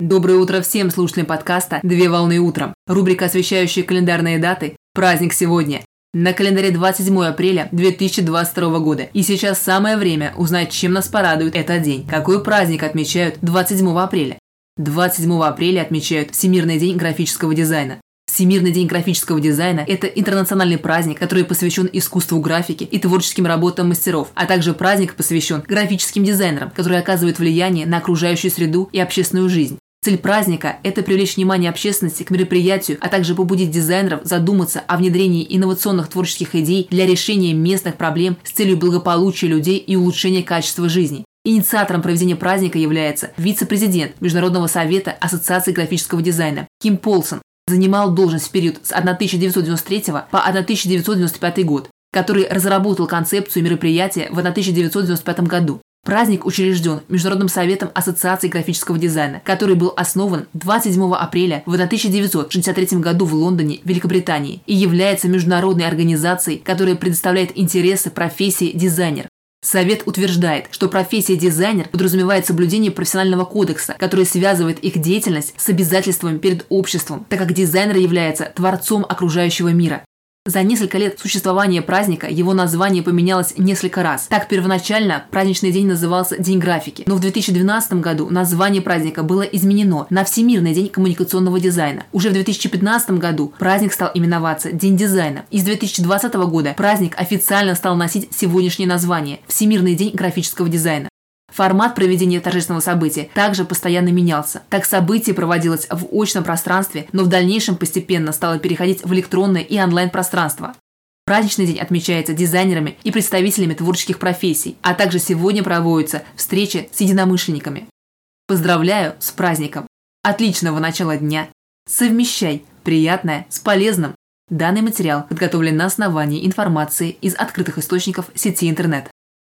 Доброе утро всем слушателям подкаста «Две волны утром». Рубрика, освещающая календарные даты «Праздник сегодня». На календаре 27 апреля 2022 года. И сейчас самое время узнать, чем нас порадует этот день. Какой праздник отмечают 27 апреля? 27 апреля отмечают Всемирный день графического дизайна. Всемирный день графического дизайна – это интернациональный праздник, который посвящен искусству графики и творческим работам мастеров, а также праздник посвящен графическим дизайнерам, которые оказывают влияние на окружающую среду и общественную жизнь. Цель праздника – это привлечь внимание общественности к мероприятию, а также побудить дизайнеров задуматься о внедрении инновационных творческих идей для решения местных проблем с целью благополучия людей и улучшения качества жизни. Инициатором проведения праздника является вице-президент Международного совета Ассоциации графического дизайна Ким Полсон. Занимал должность в период с 1993 по 1995 год, который разработал концепцию мероприятия в 1995 году. Праздник учрежден Международным советом Ассоциации графического дизайна, который был основан 27 апреля в 1963 году в Лондоне, Великобритании, и является международной организацией, которая предоставляет интересы профессии дизайнер. Совет утверждает, что профессия дизайнер подразумевает соблюдение профессионального кодекса, который связывает их деятельность с обязательствами перед обществом, так как дизайнер является творцом окружающего мира. За несколько лет существования праздника его название поменялось несколько раз. Так, первоначально праздничный день назывался День графики, но в 2012 году название праздника было изменено на Всемирный день коммуникационного дизайна. Уже в 2015 году праздник стал именоваться День дизайна. И с 2020 года праздник официально стал носить сегодняшнее название – Всемирный день графического дизайна. Формат проведения торжественного события также постоянно менялся. Так событие проводилось в очном пространстве, но в дальнейшем постепенно стало переходить в электронное и онлайн-пространство. Праздничный день отмечается дизайнерами и представителями творческих профессий, а также сегодня проводятся встречи с единомышленниками. Поздравляю с праздником! Отличного начала дня! Совмещай приятное с полезным! Данный материал подготовлен на основании информации из открытых источников сети интернет.